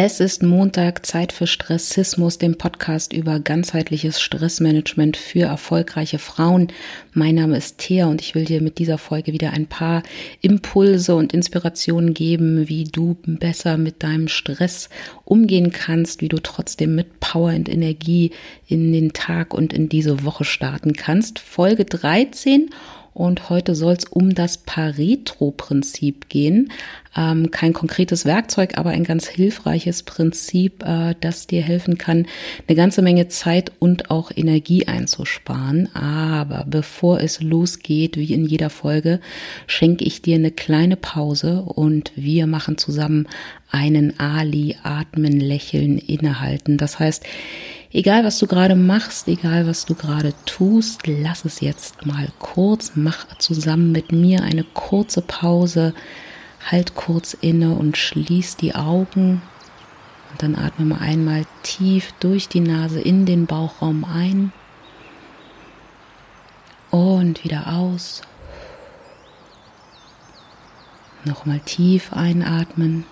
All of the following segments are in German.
Es ist Montag, Zeit für Stressismus, dem Podcast über ganzheitliches Stressmanagement für erfolgreiche Frauen. Mein Name ist Thea und ich will dir mit dieser Folge wieder ein paar Impulse und Inspirationen geben, wie du besser mit deinem Stress umgehen kannst, wie du trotzdem mit Power und Energie in den Tag und in diese Woche starten kannst. Folge 13 und heute soll es um das Pareto-Prinzip gehen. Ähm, kein konkretes Werkzeug, aber ein ganz hilfreiches Prinzip, äh, das dir helfen kann, eine ganze Menge Zeit und auch Energie einzusparen. Aber bevor es losgeht, wie in jeder Folge, schenke ich dir eine kleine Pause und wir machen zusammen einen Ali, atmen, lächeln, innehalten. Das heißt, Egal, was du gerade machst, egal, was du gerade tust, lass es jetzt mal kurz. Mach zusammen mit mir eine kurze Pause. Halt kurz inne und schließ die Augen. Und dann atme mal einmal tief durch die Nase in den Bauchraum ein. Und wieder aus. Nochmal tief einatmen.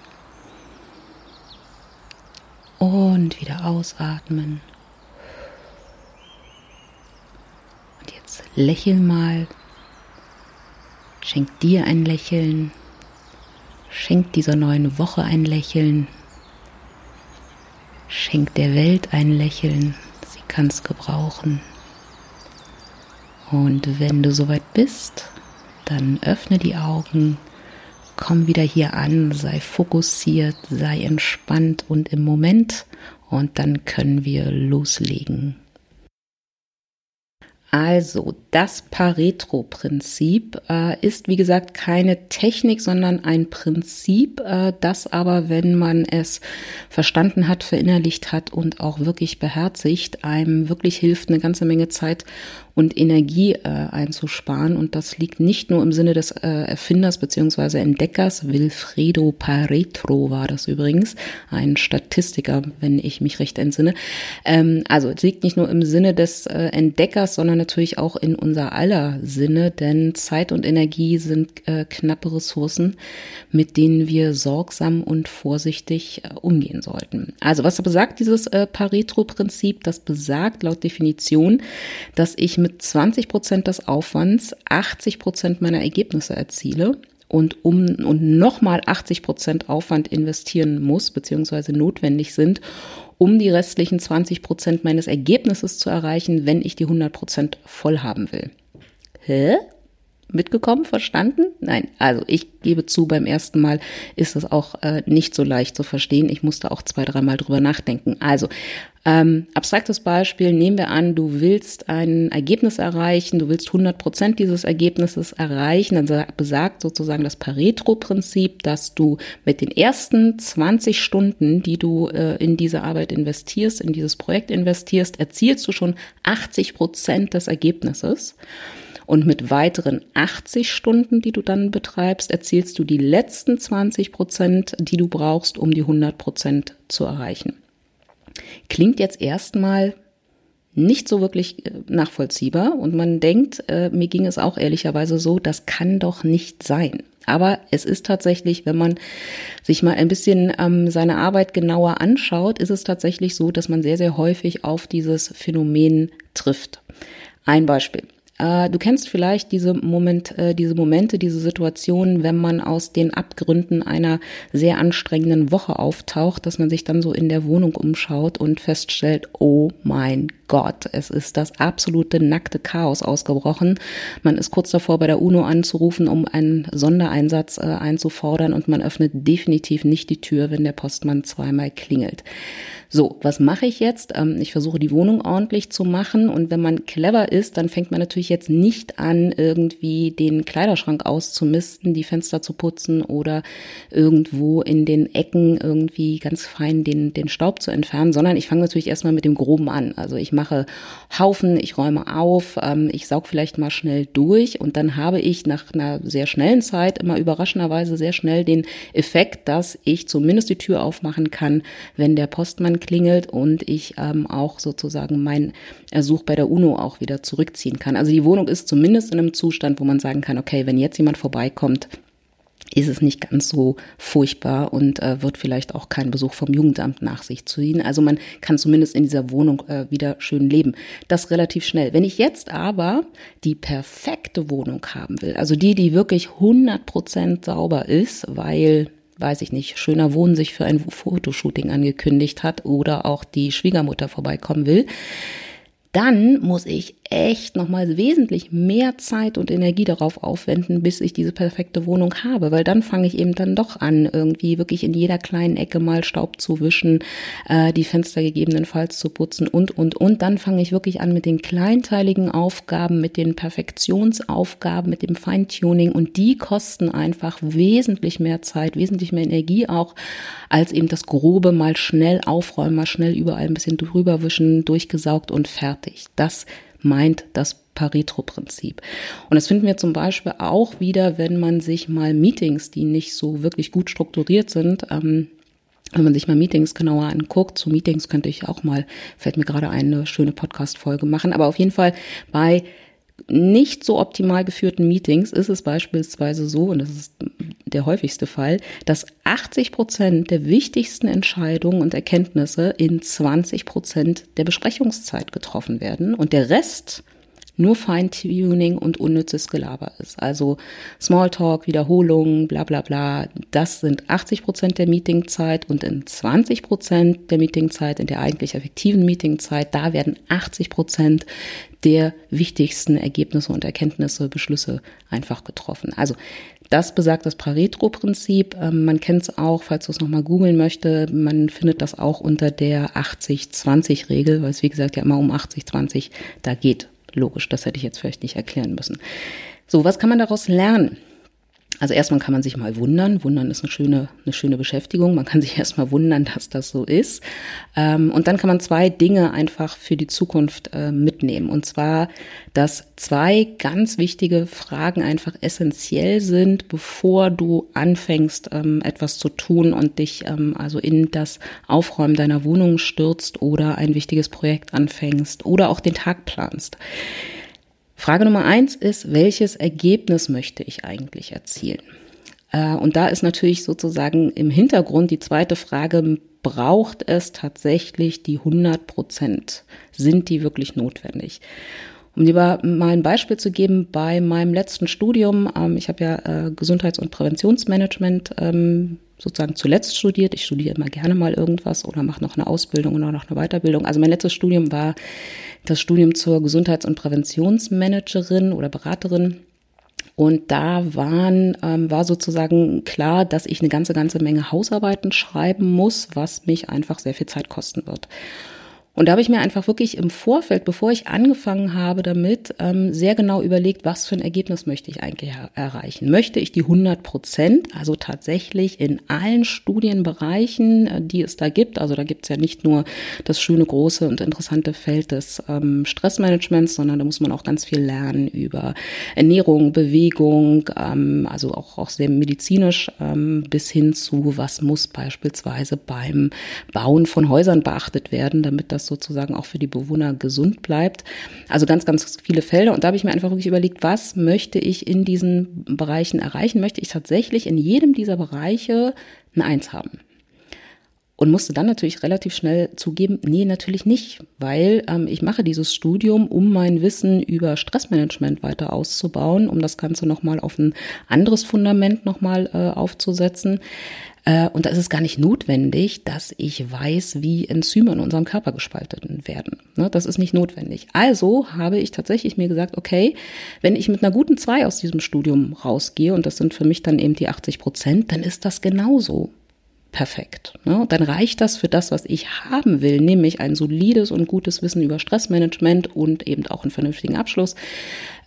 Und wieder ausatmen. Und jetzt lächel mal. Schenk dir ein Lächeln. Schenk dieser neuen Woche ein Lächeln. Schenk der Welt ein Lächeln. Sie kann es gebrauchen. Und wenn du soweit bist, dann öffne die Augen komm wieder hier an, sei fokussiert, sei entspannt und im Moment und dann können wir loslegen. Also, das Pareto-Prinzip äh, ist, wie gesagt, keine Technik, sondern ein Prinzip, äh, das aber, wenn man es verstanden hat, verinnerlicht hat und auch wirklich beherzigt, einem wirklich hilft, eine ganze Menge Zeit und Energie äh, einzusparen. Und das liegt nicht nur im Sinne des äh, Erfinders beziehungsweise Entdeckers, Wilfredo Pareto war das übrigens, ein Statistiker, wenn ich mich recht entsinne. Ähm, also es liegt nicht nur im Sinne des äh, Entdeckers, sondern natürlich auch in unser aller Sinne, denn Zeit und Energie sind äh, knappe Ressourcen, mit denen wir sorgsam und vorsichtig äh, umgehen sollten. Also was besagt dieses äh, Pareto-Prinzip? Das besagt laut Definition, dass ich mit 20 Prozent des Aufwands 80 Prozent meiner Ergebnisse erziele und um und nochmal 80 Prozent Aufwand investieren muss, beziehungsweise notwendig sind, um die restlichen 20 Prozent meines Ergebnisses zu erreichen, wenn ich die 100 Prozent voll haben will. Hä? Mitgekommen, verstanden? Nein, also ich gebe zu, beim ersten Mal ist es auch äh, nicht so leicht zu verstehen. Ich musste auch zwei, dreimal drüber nachdenken. Also ähm, abstraktes Beispiel, nehmen wir an, du willst ein Ergebnis erreichen, du willst 100 Prozent dieses Ergebnisses erreichen, dann besagt sozusagen das Pareto-Prinzip, dass du mit den ersten 20 Stunden, die du äh, in diese Arbeit investierst, in dieses Projekt investierst, erzielst du schon 80 Prozent des Ergebnisses. Und mit weiteren 80 Stunden, die du dann betreibst, erzielst du die letzten 20 Prozent, die du brauchst, um die 100 Prozent zu erreichen. Klingt jetzt erstmal nicht so wirklich äh, nachvollziehbar und man denkt, äh, mir ging es auch ehrlicherweise so, das kann doch nicht sein. Aber es ist tatsächlich, wenn man sich mal ein bisschen ähm, seine Arbeit genauer anschaut, ist es tatsächlich so, dass man sehr, sehr häufig auf dieses Phänomen trifft. Ein Beispiel. Äh, du kennst vielleicht diese Moment, äh, diese Momente, diese Situationen, wenn man aus den Abgründen einer sehr anstrengenden Woche auftaucht, dass man sich dann so in der Wohnung umschaut und feststellt, oh mein Gott, es ist das absolute nackte Chaos ausgebrochen. Man ist kurz davor, bei der UNO anzurufen, um einen Sondereinsatz äh, einzufordern und man öffnet definitiv nicht die Tür, wenn der Postmann zweimal klingelt. So, was mache ich jetzt? Ähm, ich versuche die Wohnung ordentlich zu machen und wenn man clever ist, dann fängt man natürlich jetzt nicht an, irgendwie den Kleiderschrank auszumisten, die Fenster zu putzen oder irgendwo in den Ecken irgendwie ganz fein den, den Staub zu entfernen, sondern ich fange natürlich erstmal mit dem Groben an. Also ich mache Haufen, ich räume auf, ähm, ich saug vielleicht mal schnell durch und dann habe ich nach einer sehr schnellen Zeit immer überraschenderweise sehr schnell den Effekt, dass ich zumindest die Tür aufmachen kann, wenn der Postmann klingelt und ich ähm, auch sozusagen mein Ersuch bei der UNO auch wieder zurückziehen kann. Also die Wohnung ist zumindest in einem Zustand, wo man sagen kann, okay, wenn jetzt jemand vorbeikommt, ist es nicht ganz so furchtbar und äh, wird vielleicht auch keinen Besuch vom Jugendamt nach sich ziehen. Also man kann zumindest in dieser Wohnung äh, wieder schön leben. Das relativ schnell. Wenn ich jetzt aber die perfekte Wohnung haben will, also die, die wirklich 100 Prozent sauber ist, weil weiß ich nicht, schöner Wohnen sich für ein Fotoshooting angekündigt hat oder auch die Schwiegermutter vorbeikommen will, dann muss ich echt nochmal wesentlich mehr Zeit und Energie darauf aufwenden, bis ich diese perfekte Wohnung habe, weil dann fange ich eben dann doch an, irgendwie wirklich in jeder kleinen Ecke mal Staub zu wischen, äh, die Fenster gegebenenfalls zu putzen und, und, und. Dann fange ich wirklich an mit den kleinteiligen Aufgaben, mit den Perfektionsaufgaben, mit dem Feintuning und die kosten einfach wesentlich mehr Zeit, wesentlich mehr Energie auch, als eben das Grobe mal schnell aufräumen, mal schnell überall ein bisschen drüber wischen, durchgesaugt und fertig. Das meint das Pareto-Prinzip. Und das finden wir zum Beispiel auch wieder, wenn man sich mal Meetings, die nicht so wirklich gut strukturiert sind, ähm, wenn man sich mal Meetings genauer anguckt, zu Meetings könnte ich auch mal, fällt mir gerade eine schöne Podcast-Folge machen, aber auf jeden Fall bei nicht so optimal geführten Meetings ist es beispielsweise so, und das ist der häufigste Fall, dass 80 Prozent der wichtigsten Entscheidungen und Erkenntnisse in 20 Prozent der Besprechungszeit getroffen werden und der Rest nur Feintuning und unnützes Gelaber ist. Also Smalltalk, Wiederholungen, bla bla bla, das sind 80 Prozent der Meetingzeit und in 20 Prozent der Meetingzeit, in der eigentlich effektiven Meetingzeit, da werden 80 Prozent der wichtigsten Ergebnisse und Erkenntnisse, Beschlüsse einfach getroffen. Also das besagt das Pareto-Prinzip. Ähm, man kennt es auch, falls du es nochmal googeln möchte, man findet das auch unter der 80-20-Regel, weil es wie gesagt ja immer um 80-20 da geht. Logisch, das hätte ich jetzt vielleicht nicht erklären müssen. So, was kann man daraus lernen? Also erstmal kann man sich mal wundern. Wundern ist eine schöne, eine schöne Beschäftigung. Man kann sich erstmal wundern, dass das so ist. Ähm, und dann kann man zwei Dinge einfach für die Zukunft äh, mitnehmen. Und zwar, dass zwei ganz wichtige Fragen einfach essentiell sind, bevor du anfängst, ähm, etwas zu tun und dich ähm, also in das Aufräumen deiner Wohnung stürzt oder ein wichtiges Projekt anfängst oder auch den Tag planst. Frage Nummer eins ist, welches Ergebnis möchte ich eigentlich erzielen? Äh, und da ist natürlich sozusagen im Hintergrund die zweite Frage, braucht es tatsächlich die 100 Prozent? Sind die wirklich notwendig? Um dir mal ein Beispiel zu geben, bei meinem letzten Studium, ähm, ich habe ja äh, Gesundheits- und Präventionsmanagement ähm, sozusagen zuletzt studiert. Ich studiere immer gerne mal irgendwas oder mache noch eine Ausbildung oder noch eine Weiterbildung. Also mein letztes Studium war das Studium zur Gesundheits- und Präventionsmanagerin oder Beraterin. Und da waren, ähm, war sozusagen klar, dass ich eine ganze, ganze Menge Hausarbeiten schreiben muss, was mich einfach sehr viel Zeit kosten wird. Und da habe ich mir einfach wirklich im Vorfeld, bevor ich angefangen habe damit, ähm, sehr genau überlegt, was für ein Ergebnis möchte ich eigentlich erreichen. Möchte ich die 100 Prozent, also tatsächlich in allen Studienbereichen, äh, die es da gibt, also da gibt es ja nicht nur das schöne, große und interessante Feld des ähm, Stressmanagements, sondern da muss man auch ganz viel lernen über Ernährung, Bewegung, ähm, also auch, auch sehr medizinisch bis hin zu, was muss beispielsweise beim Bauen von Häusern beachtet werden, damit das sozusagen auch für die Bewohner gesund bleibt. Also ganz, ganz viele Felder. Und da habe ich mir einfach wirklich überlegt, was möchte ich in diesen Bereichen erreichen? Möchte ich tatsächlich in jedem dieser Bereiche ein Eins haben? Und musste dann natürlich relativ schnell zugeben, nee, natürlich nicht, weil ähm, ich mache dieses Studium, um mein Wissen über Stressmanagement weiter auszubauen, um das Ganze nochmal auf ein anderes Fundament nochmal äh, aufzusetzen. Äh, und da ist es gar nicht notwendig, dass ich weiß, wie Enzyme in unserem Körper gespalten werden. Ne, das ist nicht notwendig. Also habe ich tatsächlich mir gesagt, okay, wenn ich mit einer guten zwei aus diesem Studium rausgehe, und das sind für mich dann eben die 80 Prozent, dann ist das genauso perfekt. Ne? Dann reicht das für das, was ich haben will, nämlich ein solides und gutes Wissen über Stressmanagement und eben auch einen vernünftigen Abschluss.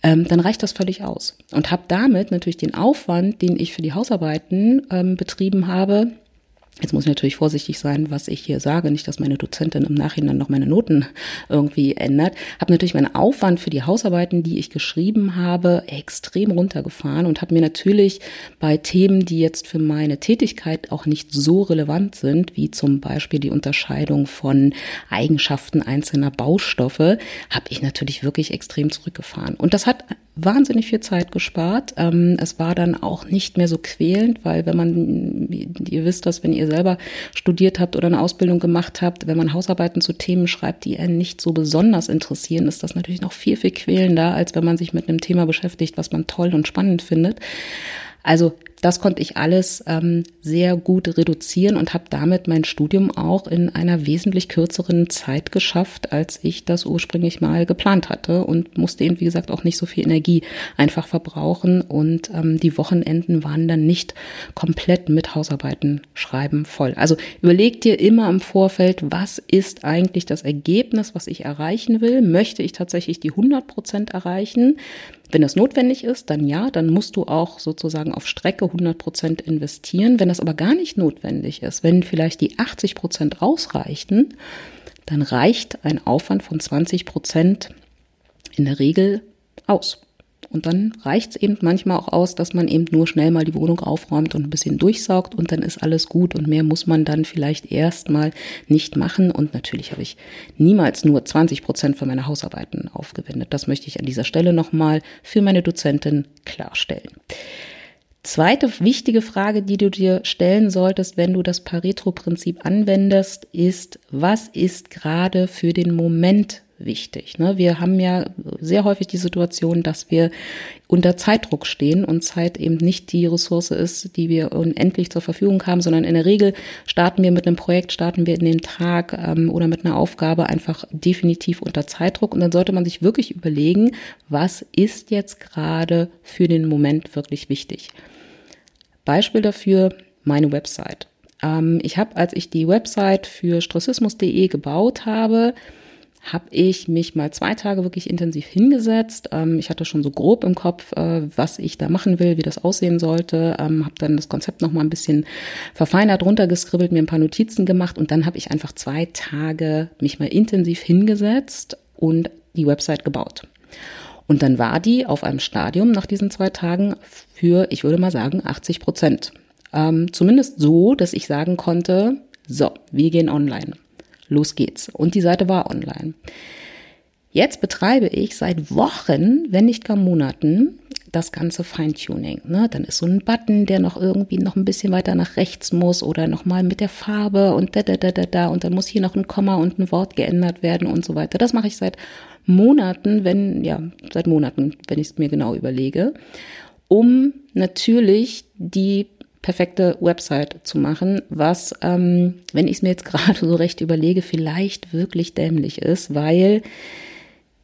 Ähm, dann reicht das völlig aus. Und habe damit natürlich den Aufwand, den ich für die Hausarbeiten ähm, betrieben habe, Jetzt muss ich natürlich vorsichtig sein, was ich hier sage, nicht, dass meine Dozentin im Nachhinein noch meine Noten irgendwie ändert. Habe natürlich meinen Aufwand für die Hausarbeiten, die ich geschrieben habe, extrem runtergefahren und habe mir natürlich bei Themen, die jetzt für meine Tätigkeit auch nicht so relevant sind, wie zum Beispiel die Unterscheidung von Eigenschaften einzelner Baustoffe, habe ich natürlich wirklich extrem zurückgefahren. Und das hat wahnsinnig viel Zeit gespart. Ähm, es war dann auch nicht mehr so quälend, weil wenn man, ihr wisst das, wenn ihr selber studiert habt oder eine Ausbildung gemacht habt, wenn man Hausarbeiten zu Themen schreibt, die einen nicht so besonders interessieren, ist das natürlich noch viel, viel quälender, als wenn man sich mit einem Thema beschäftigt, was man toll und spannend findet. Also das konnte ich alles ähm, sehr gut reduzieren und habe damit mein Studium auch in einer wesentlich kürzeren Zeit geschafft, als ich das ursprünglich mal geplant hatte und musste eben, wie gesagt, auch nicht so viel Energie einfach verbrauchen und ähm, die Wochenenden waren dann nicht komplett mit Hausarbeiten schreiben voll. Also überleg dir immer im Vorfeld, was ist eigentlich das Ergebnis, was ich erreichen will? Möchte ich tatsächlich die 100 Prozent erreichen? Wenn das notwendig ist, dann ja, dann musst du auch sozusagen auf Strecke 100 Prozent investieren. Wenn das aber gar nicht notwendig ist, wenn vielleicht die 80 Prozent ausreichten, dann reicht ein Aufwand von 20 Prozent in der Regel aus. Und dann reicht es eben manchmal auch aus, dass man eben nur schnell mal die Wohnung aufräumt und ein bisschen durchsaugt und dann ist alles gut und mehr muss man dann vielleicht erstmal nicht machen. Und natürlich habe ich niemals nur 20 Prozent für meine Hausarbeiten aufgewendet. Das möchte ich an dieser Stelle nochmal für meine Dozentin klarstellen. Zweite wichtige Frage, die du dir stellen solltest, wenn du das Pareto-Prinzip anwendest, ist, was ist gerade für den Moment wichtig. Ne? Wir haben ja sehr häufig die Situation, dass wir unter Zeitdruck stehen und Zeit eben nicht die Ressource ist, die wir unendlich zur Verfügung haben, sondern in der Regel starten wir mit einem Projekt, starten wir in den Tag ähm, oder mit einer Aufgabe einfach definitiv unter Zeitdruck. Und dann sollte man sich wirklich überlegen, was ist jetzt gerade für den Moment wirklich wichtig. Beispiel dafür, meine Website. Ähm, ich habe, als ich die Website für stressismus.de gebaut habe, habe ich mich mal zwei Tage wirklich intensiv hingesetzt. Ähm, ich hatte schon so grob im Kopf, äh, was ich da machen will, wie das aussehen sollte. Ähm, habe dann das Konzept noch mal ein bisschen verfeinert, runtergeskribbelt, mir ein paar Notizen gemacht und dann habe ich einfach zwei Tage mich mal intensiv hingesetzt und die Website gebaut. Und dann war die auf einem Stadium nach diesen zwei Tagen für, ich würde mal sagen, 80 Prozent. Ähm, zumindest so, dass ich sagen konnte, so, wir gehen online los geht's. Und die Seite war online. Jetzt betreibe ich seit Wochen, wenn nicht gar Monaten, das ganze Feintuning. Ne? Dann ist so ein Button, der noch irgendwie noch ein bisschen weiter nach rechts muss oder nochmal mit der Farbe und da, da, da, da, da. Und dann muss hier noch ein Komma und ein Wort geändert werden und so weiter. Das mache ich seit Monaten, wenn, ja, seit Monaten, wenn ich es mir genau überlege, um natürlich die perfekte Website zu machen, was, ähm, wenn ich es mir jetzt gerade so recht überlege, vielleicht wirklich dämlich ist, weil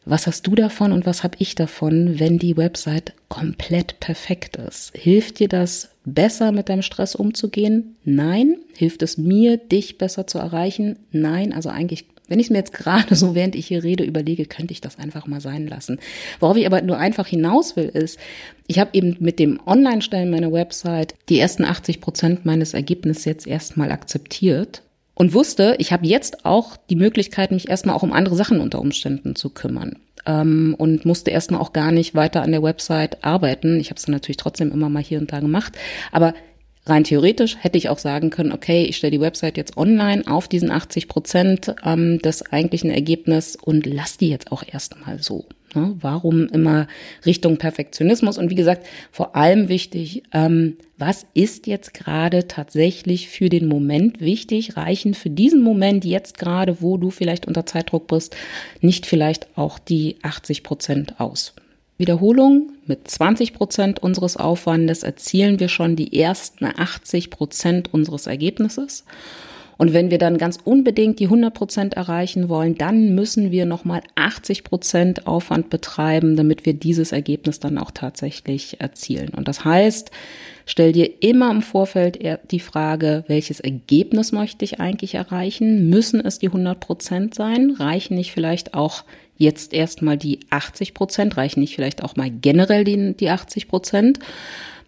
was hast du davon und was habe ich davon, wenn die Website komplett perfekt ist? Hilft dir das besser mit deinem Stress umzugehen? Nein. Hilft es mir, dich besser zu erreichen? Nein. Also eigentlich wenn ich es mir jetzt gerade so, während ich hier rede, überlege, könnte ich das einfach mal sein lassen. Worauf ich aber nur einfach hinaus will, ist, ich habe eben mit dem Online-Stellen meiner Website die ersten 80 Prozent meines Ergebnisses jetzt erstmal akzeptiert und wusste, ich habe jetzt auch die Möglichkeit, mich erstmal auch um andere Sachen unter Umständen zu kümmern ähm, und musste erstmal auch gar nicht weiter an der Website arbeiten. Ich habe es natürlich trotzdem immer mal hier und da gemacht, aber Rein theoretisch hätte ich auch sagen können, okay, ich stelle die Website jetzt online auf diesen 80 Prozent ähm, des eigentlichen Ergebnisses und lass die jetzt auch erstmal so. Ne? Warum immer Richtung Perfektionismus? Und wie gesagt, vor allem wichtig, ähm, was ist jetzt gerade tatsächlich für den Moment wichtig? Reichen für diesen Moment jetzt gerade, wo du vielleicht unter Zeitdruck bist, nicht vielleicht auch die 80 Prozent aus? Wiederholung mit 20 Prozent unseres Aufwandes erzielen wir schon die ersten 80 Prozent unseres Ergebnisses. Und wenn wir dann ganz unbedingt die 100 Prozent erreichen wollen, dann müssen wir nochmal 80 Prozent Aufwand betreiben, damit wir dieses Ergebnis dann auch tatsächlich erzielen. Und das heißt, stell dir immer im Vorfeld die Frage, welches Ergebnis möchte ich eigentlich erreichen? Müssen es die 100 Prozent sein? Reichen nicht vielleicht auch jetzt erstmal die 80 Prozent, reichen nicht vielleicht auch mal generell die, die 80 Prozent.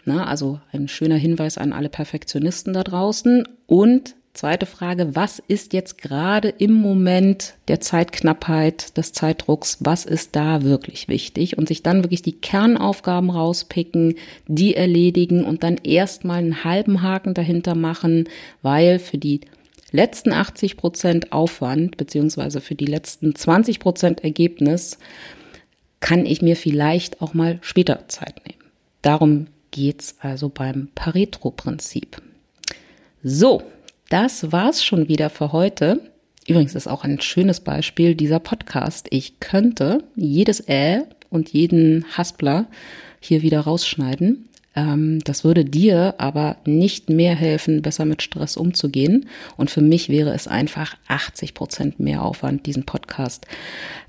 Na, also ein schöner Hinweis an alle Perfektionisten da draußen. Und Zweite Frage, was ist jetzt gerade im Moment der Zeitknappheit, des Zeitdrucks, was ist da wirklich wichtig? Und sich dann wirklich die Kernaufgaben rauspicken, die erledigen und dann erstmal einen halben Haken dahinter machen, weil für die letzten 80 Prozent Aufwand beziehungsweise für die letzten 20 Prozent Ergebnis kann ich mir vielleicht auch mal später Zeit nehmen. Darum geht's also beim Pareto-Prinzip. So, das war's schon wieder für heute. Übrigens ist auch ein schönes Beispiel dieser Podcast. Ich könnte jedes Äh und jeden Haspler hier wieder rausschneiden. Ähm, das würde dir aber nicht mehr helfen, besser mit Stress umzugehen. Und für mich wäre es einfach 80 Prozent mehr Aufwand, diesen Podcast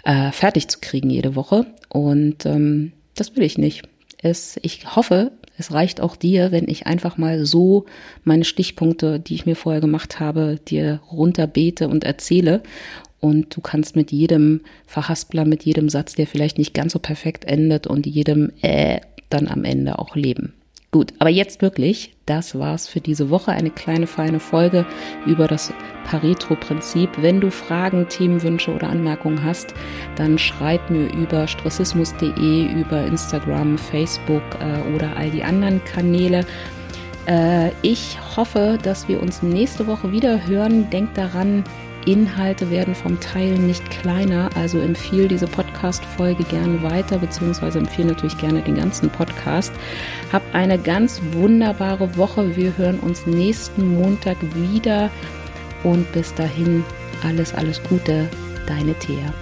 äh, fertig zu kriegen jede Woche. Und ähm, das will ich nicht. Es, ich hoffe, es reicht auch dir, wenn ich einfach mal so meine Stichpunkte, die ich mir vorher gemacht habe, dir runterbete und erzähle. Und du kannst mit jedem Verhaspler, mit jedem Satz, der vielleicht nicht ganz so perfekt endet und jedem äh dann am Ende auch leben. Gut, aber jetzt wirklich, das war's für diese Woche. Eine kleine feine Folge über das Pareto-Prinzip. Wenn du Fragen, Themenwünsche oder Anmerkungen hast, dann schreib mir über stressismus.de, über Instagram, Facebook äh, oder all die anderen Kanäle. Äh, ich hoffe, dass wir uns nächste Woche wieder hören. Denk daran, Inhalte werden vom Teilen nicht kleiner, also empfehle diese Podcast-Folge gerne weiter, beziehungsweise empfehle natürlich gerne den ganzen Podcast. Hab eine ganz wunderbare Woche. Wir hören uns nächsten Montag wieder und bis dahin alles, alles Gute, deine Thea.